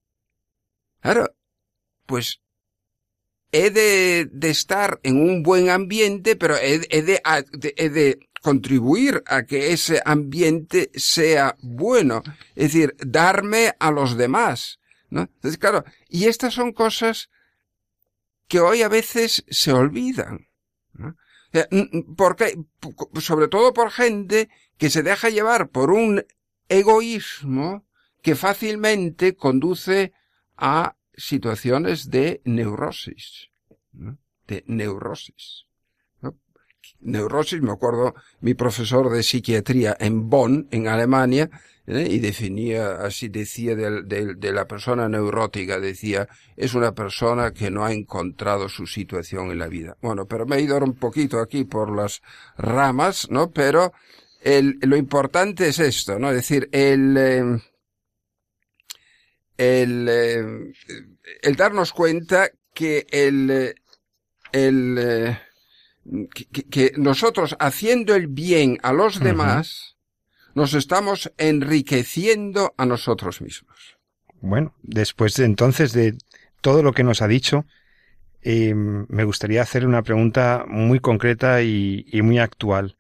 Speaker 3: claro, pues he de, de estar en un buen ambiente, pero he, de, he de contribuir a que ese ambiente sea bueno, es decir, darme a los demás, ¿no? Entonces, claro, y estas son cosas que hoy a veces se olvidan. Porque, sobre todo por gente que se deja llevar por un egoísmo que fácilmente conduce a situaciones de neurosis, de neurosis. Neurosis, me acuerdo, mi profesor de psiquiatría en Bonn, en Alemania, ¿eh? y definía, así decía de, de, la persona neurótica, decía, es una persona que no ha encontrado su situación en la vida. Bueno, pero me he ido un poquito aquí por las ramas, ¿no? Pero el, lo importante es esto, ¿no? Es decir, el, eh, el, eh, el darnos cuenta que el, el, que, nosotros haciendo el bien a los demás, nos estamos enriqueciendo a nosotros mismos.
Speaker 2: Bueno, después de, entonces de todo lo que nos ha dicho, eh, me gustaría hacer una pregunta muy concreta y, y muy actual.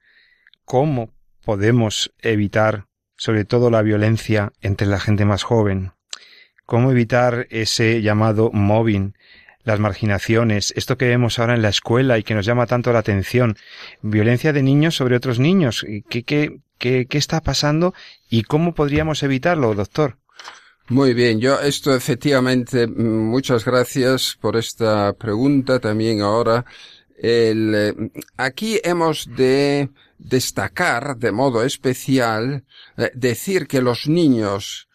Speaker 2: ¿Cómo podemos evitar, sobre todo, la violencia entre la gente más joven? ¿Cómo evitar ese llamado mobbing, las marginaciones, esto que vemos ahora en la escuela y que nos llama tanto la atención, violencia de niños sobre otros niños? ¿Qué, qué, qué, qué está pasando y cómo podríamos evitarlo, doctor?
Speaker 3: Muy bien, yo esto efectivamente, muchas gracias por esta pregunta también ahora. El, eh, aquí hemos de destacar de modo especial, eh, decir que los niños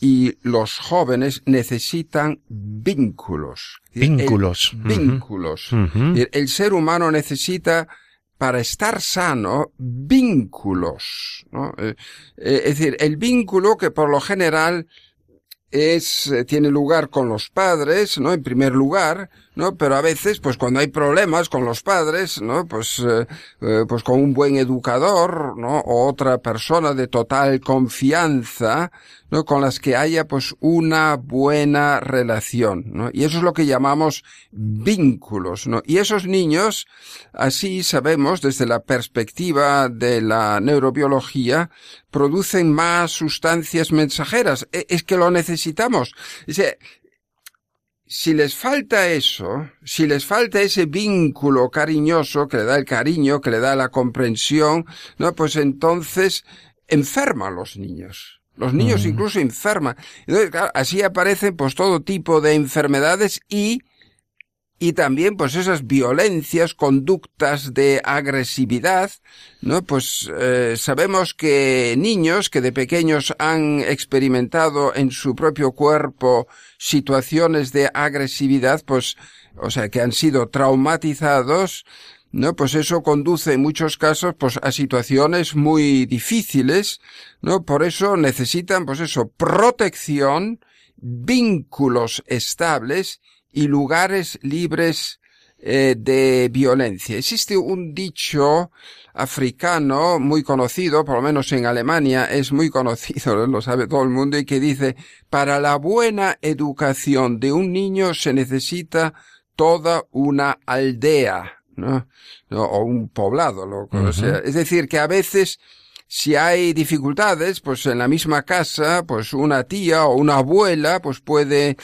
Speaker 3: y los jóvenes necesitan vínculos.
Speaker 2: Vínculos.
Speaker 3: El, vínculos. Uh -huh. El ser humano necesita para estar sano, vínculos, ¿no? Eh, eh, es decir, el vínculo que por lo general es, eh, tiene lugar con los padres, ¿no? En primer lugar, ¿no? Pero a veces, pues cuando hay problemas con los padres, ¿no? Pues, eh, eh, pues con un buen educador, ¿no? O otra persona de total confianza, ¿no? Con las que haya, pues, una buena relación, ¿no? Y eso es lo que llamamos vínculos, ¿no? Y esos niños, así sabemos, desde la perspectiva de la neurobiología, producen más sustancias mensajeras. E, es que lo necesitamos. Si les falta eso, si les falta ese vínculo cariñoso que le da el cariño, que le da la comprensión, no, pues entonces enferman los niños. Los niños mm. incluso enferman. Entonces, claro, así aparecen pues todo tipo de enfermedades y y también pues esas violencias, conductas de agresividad, ¿no? Pues eh, sabemos que niños que de pequeños han experimentado en su propio cuerpo situaciones de agresividad, pues, o sea, que han sido traumatizados, ¿no? Pues eso conduce en muchos casos, pues, a situaciones muy difíciles, ¿no? Por eso necesitan, pues eso, protección, vínculos estables y lugares libres eh, de violencia. Existe un dicho africano muy conocido, por lo menos en Alemania es muy conocido, lo sabe todo el mundo, y que dice, para la buena educación de un niño se necesita toda una aldea, ¿no? o un poblado, lo que uh -huh. sea. Es decir, que a veces si hay dificultades, pues en la misma casa, pues una tía o una abuela, pues puede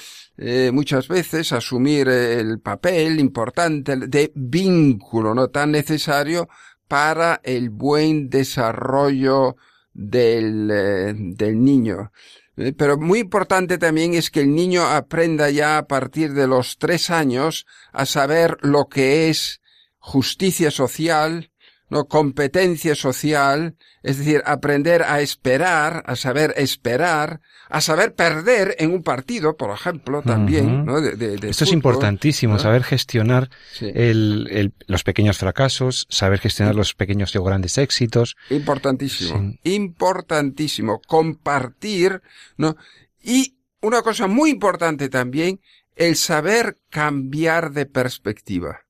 Speaker 3: eh, muchas veces asumir el papel importante de vínculo, no tan necesario para el buen desarrollo del, eh, del niño. Eh, pero muy importante también es que el niño aprenda ya a partir de los tres años a saber lo que es justicia social, no competencia social, es decir, aprender a esperar, a saber esperar, a saber perder en un partido, por ejemplo, también, uh -huh. ¿no? De, de, de
Speaker 2: Esto fútbol, es importantísimo, ¿no? saber gestionar sí. el, el, los pequeños fracasos, saber gestionar sí. los pequeños o grandes éxitos.
Speaker 3: Importantísimo, sí. importantísimo, compartir, ¿no? Y una cosa muy importante también, el saber cambiar de perspectiva.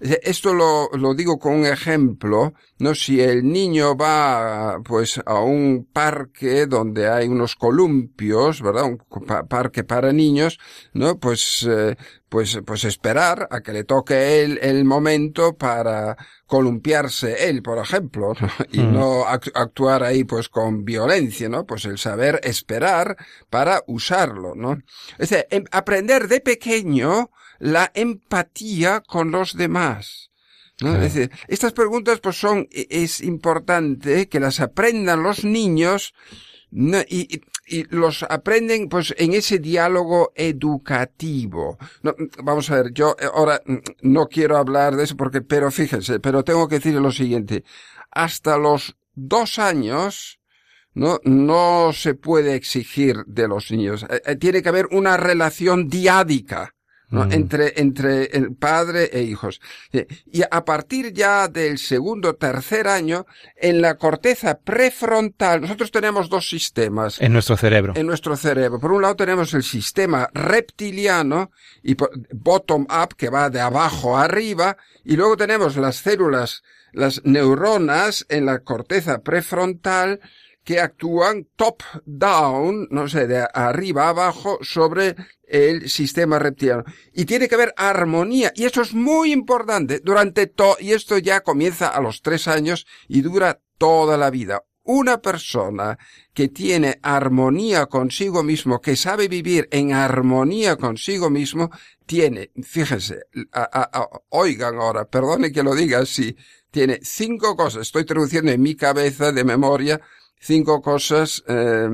Speaker 3: Esto lo, lo, digo con un ejemplo, ¿no? Si el niño va, pues, a un parque donde hay unos columpios, ¿verdad? Un parque para niños, ¿no? Pues, eh, pues, pues esperar a que le toque él el momento para columpiarse él, por ejemplo, ¿no? y mm. no actuar ahí, pues, con violencia, ¿no? Pues el saber esperar para usarlo, ¿no? Es decir, em, aprender de pequeño, la empatía con los demás. ¿no? Sí. Es decir, estas preguntas pues son, e, es importante que las aprendan los niños ¿no? y, y, los aprenden pues en ese diálogo educativo. No, vamos a ver, yo eh, ahora mm, no quiero hablar de eso porque, pero fíjense, pero tengo que decir lo siguiente. Hasta los dos años, no, no se puede exigir de los niños. Eh, eh tiene que haber una relación diádica. ¿No? Mm. Entre, entre el padre e hijos. Y a partir ya del segundo, tercer año, en la corteza prefrontal, nosotros tenemos dos sistemas.
Speaker 2: En nuestro cerebro.
Speaker 3: En nuestro cerebro. Por un lado tenemos el sistema reptiliano y bottom up, que va de abajo a arriba, y luego tenemos las células, las neuronas en la corteza prefrontal, que actúan top down, no sé, de arriba abajo sobre el sistema reptiliano. Y tiene que haber armonía. Y eso es muy importante durante todo, y esto ya comienza a los tres años y dura toda la vida. Una persona que tiene armonía consigo mismo, que sabe vivir en armonía consigo mismo, tiene, fíjense, oigan ahora, perdone que lo diga así, tiene cinco cosas, estoy traduciendo en mi cabeza de memoria, cinco cosas eh,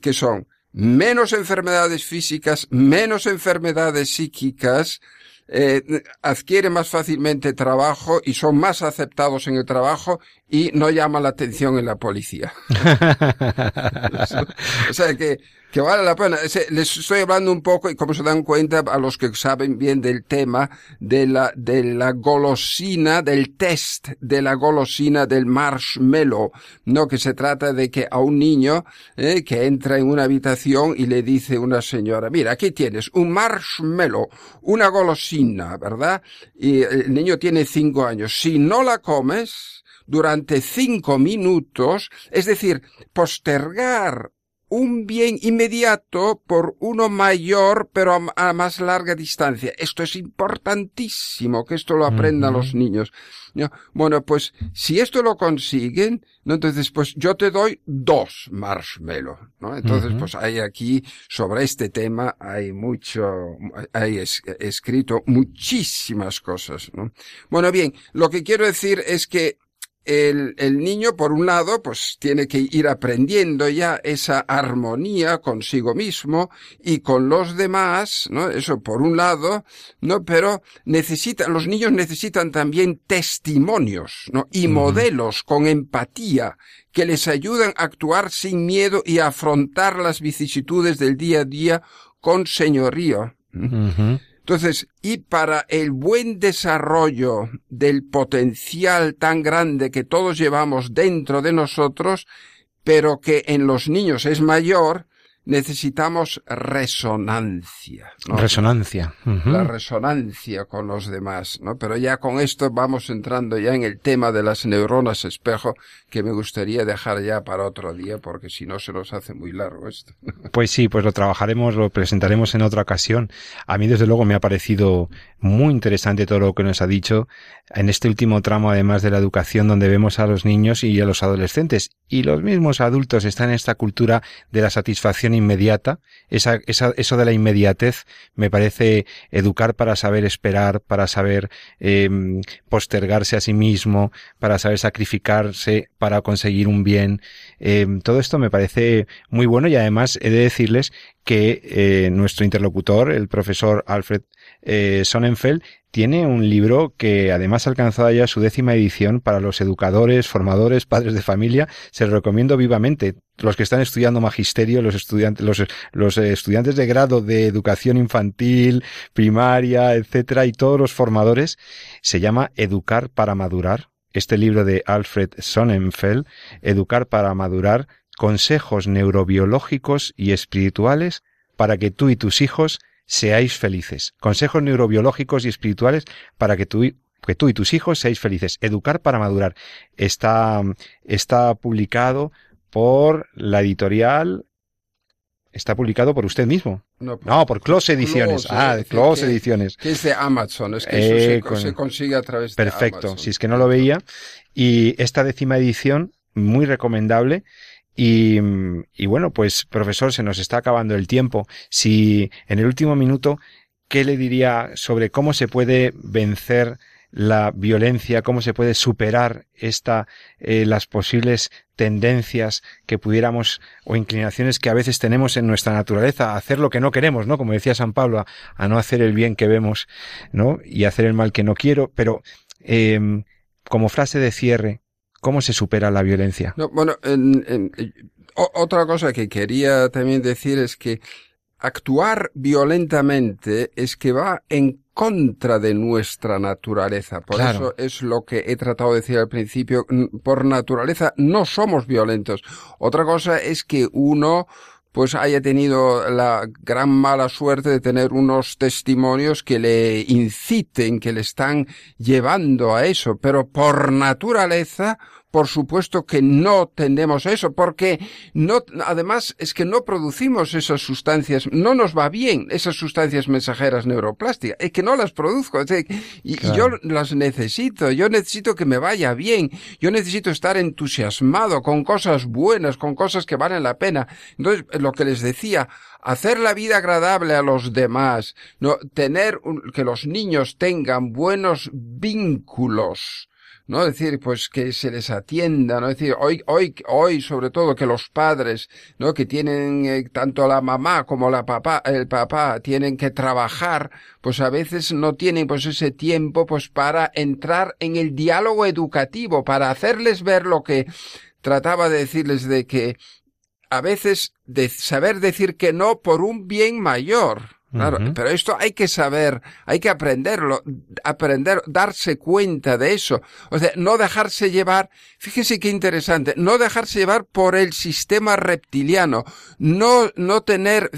Speaker 3: que son menos enfermedades físicas, menos enfermedades psíquicas, eh, adquiere más fácilmente trabajo y son más aceptados en el trabajo y no llaman la atención en la policía. o sea que que vale la pena. Les estoy hablando un poco y como se dan cuenta a los que saben bien del tema de la, de la golosina, del test de la golosina del marshmallow, ¿no? Que se trata de que a un niño, eh, que entra en una habitación y le dice una señora, mira, aquí tienes un marshmallow, una golosina, ¿verdad? Y el niño tiene cinco años. Si no la comes, durante cinco minutos, es decir, postergar un bien inmediato por uno mayor pero a, más larga distancia. Esto es importantísimo que esto lo aprendan los niños. Bueno, pues si esto lo consiguen, ¿no? entonces pues yo te doy dos marshmallow. ¿no? Entonces pues hay aquí sobre este tema hay mucho, hay escrito muchísimas cosas. ¿no? Bueno bien, lo que quiero decir es que el, el, niño, por un lado, pues tiene que ir aprendiendo ya esa armonía consigo mismo y con los demás, ¿no? Eso por un lado, ¿no? Pero necesitan, los niños necesitan también testimonios, ¿no? Y modelos con empatía que les ayudan a actuar sin miedo y a afrontar las vicisitudes del día a día con señorío. Entonces, y para el buen desarrollo del potencial tan grande que todos llevamos dentro de nosotros, pero que en los niños es mayor, necesitamos resonancia.
Speaker 2: Resonancia.
Speaker 3: La resonancia con los demás, ¿no? Pero ya con esto vamos entrando ya en el tema de las neuronas espejo, que me gustaría dejar ya para otro día, porque si no se nos hace muy largo esto.
Speaker 2: Pues sí, pues lo trabajaremos, lo presentaremos en otra ocasión. A mí desde luego me ha parecido muy interesante todo lo que nos ha dicho en este último tramo, además de la educación, donde vemos a los niños y a los adolescentes. Y los mismos adultos están en esta cultura de la satisfacción inmediata. Eso de la inmediatez me parece educar para saber esperar, para saber eh, postergarse a sí mismo, para saber sacrificarse para conseguir un bien. Eh, todo esto me parece muy bueno y además he de decirles que eh, nuestro interlocutor, el profesor Alfred eh, Sonnenfeld, tiene un libro que además ha alcanzado ya su décima edición para los educadores, formadores, padres de familia. Se lo recomiendo vivamente. Los que están estudiando magisterio, los estudiantes, los, los estudiantes de grado de educación infantil, primaria, etcétera, y todos los formadores, se llama Educar para madurar. Este libro de Alfred Sonnenfeld, Educar para madurar, consejos neurobiológicos y espirituales para que tú y tus hijos seáis felices. Consejos neurobiológicos y espirituales para que tú, que tú y tus hijos seáis felices. Educar para madurar. Está, está publicado por la editorial Está publicado por usted mismo. No, por, Close Ediciones. ah, de Close Ediciones.
Speaker 3: Que es de Amazon, es que eso se, consigue a través
Speaker 2: de Perfecto, si es que no lo veía. Y esta décima edición, muy recomendable. Y, y bueno, pues profesor, se nos está acabando el tiempo. Si en el último minuto, ¿qué le diría sobre cómo se puede vencer la violencia, cómo se puede superar esta, eh, las posibles tendencias que pudiéramos o inclinaciones que a veces tenemos en nuestra naturaleza a hacer lo que no queremos, ¿no? Como decía San Pablo, a, no hacer el bien que vemos, ¿no? Y hacer el mal que no quiero, pero eh, como frase de cierre, ¿Cómo se supera la violencia?
Speaker 3: No, bueno, en, en, otra cosa que quería también decir es que actuar violentamente es que va en contra de nuestra naturaleza. Por eso es lo que he tratado de decir al principio. Por naturaleza no somos violentos. Otra cosa es que uno pues haya tenido la gran mala suerte de tener unos testimonios que le inciten, que le están llevando a eso, pero por naturaleza, por supuesto que no tendemos eso, porque no, además es que no producimos esas sustancias, no nos va bien esas sustancias mensajeras neuroplásticas, es que no las produzco, y, yo las necesito, yo necesito que me vaya bien, yo necesito estar entusiasmado con cosas buenas, con cosas que valen la pena. Entonces, lo que les decía, hacer la vida agradable a los demás, no, tener que los niños tengan buenos vínculos, ¿no? decir, pues que se les atienda, ¿no? decir, hoy, hoy, hoy, sobre todo, que los padres, ¿no? Que tienen, eh, tanto la mamá como la papá, el papá, tienen que trabajar, pues a veces no tienen, pues ese tiempo, pues para entrar en el diálogo educativo, para hacerles ver lo que trataba de decirles de que a veces de saber decir que no por un bien mayor, Claro, pero esto hay que saber, hay que aprenderlo, aprender, darse cuenta de eso. O sea, no dejarse llevar, fíjese qué interesante, no dejarse llevar por el sistema reptiliano, no, no tener,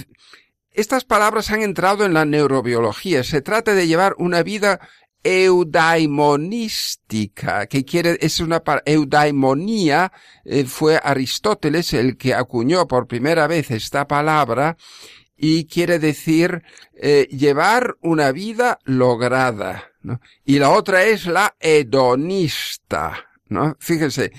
Speaker 3: estas palabras han entrado en la neurobiología, se trata de llevar una vida eudaimonística, que quiere, es una eudaimonía, eh, fue Aristóteles el que acuñó por primera vez esta palabra, y quiere decir eh, llevar una vida lograda. ¿no? Y la otra es la hedonista. ¿no? Fíjense,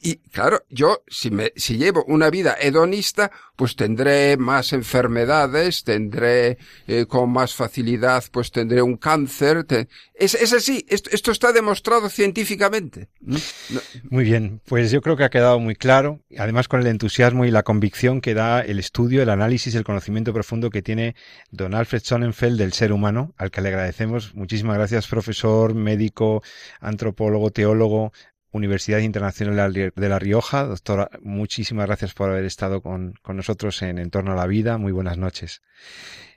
Speaker 3: y claro, yo si me, si llevo una vida hedonista, pues tendré más enfermedades, tendré eh, con más facilidad, pues tendré un cáncer. Es, es así, esto, esto, está demostrado científicamente.
Speaker 2: Muy bien, pues yo creo que ha quedado muy claro, además con el entusiasmo y la convicción que da el estudio, el análisis, el conocimiento profundo que tiene don Alfred Sonnenfeld del ser humano, al que le agradecemos. Muchísimas gracias, profesor, médico, antropólogo, teólogo, Universidad Internacional de La Rioja. Doctora, muchísimas gracias por haber estado con, nosotros en Entorno a la Vida. Muy buenas noches.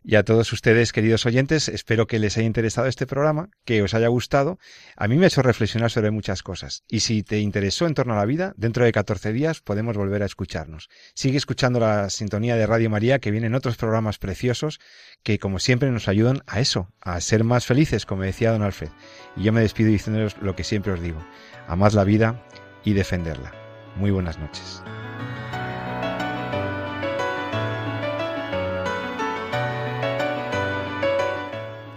Speaker 2: Y a todos ustedes, queridos oyentes, espero que les haya interesado este programa, que os haya gustado. A mí me ha hecho reflexionar sobre muchas cosas. Y si te interesó en torno a la vida, dentro de 14 días podemos volver a escucharnos. Sigue escuchando la sintonía de Radio María, que vienen otros programas preciosos que, como siempre, nos ayudan a eso, a ser más felices, como decía don Alfred. Y yo me despido diciéndoles lo que siempre os digo amad la vida y defenderla. Muy buenas noches.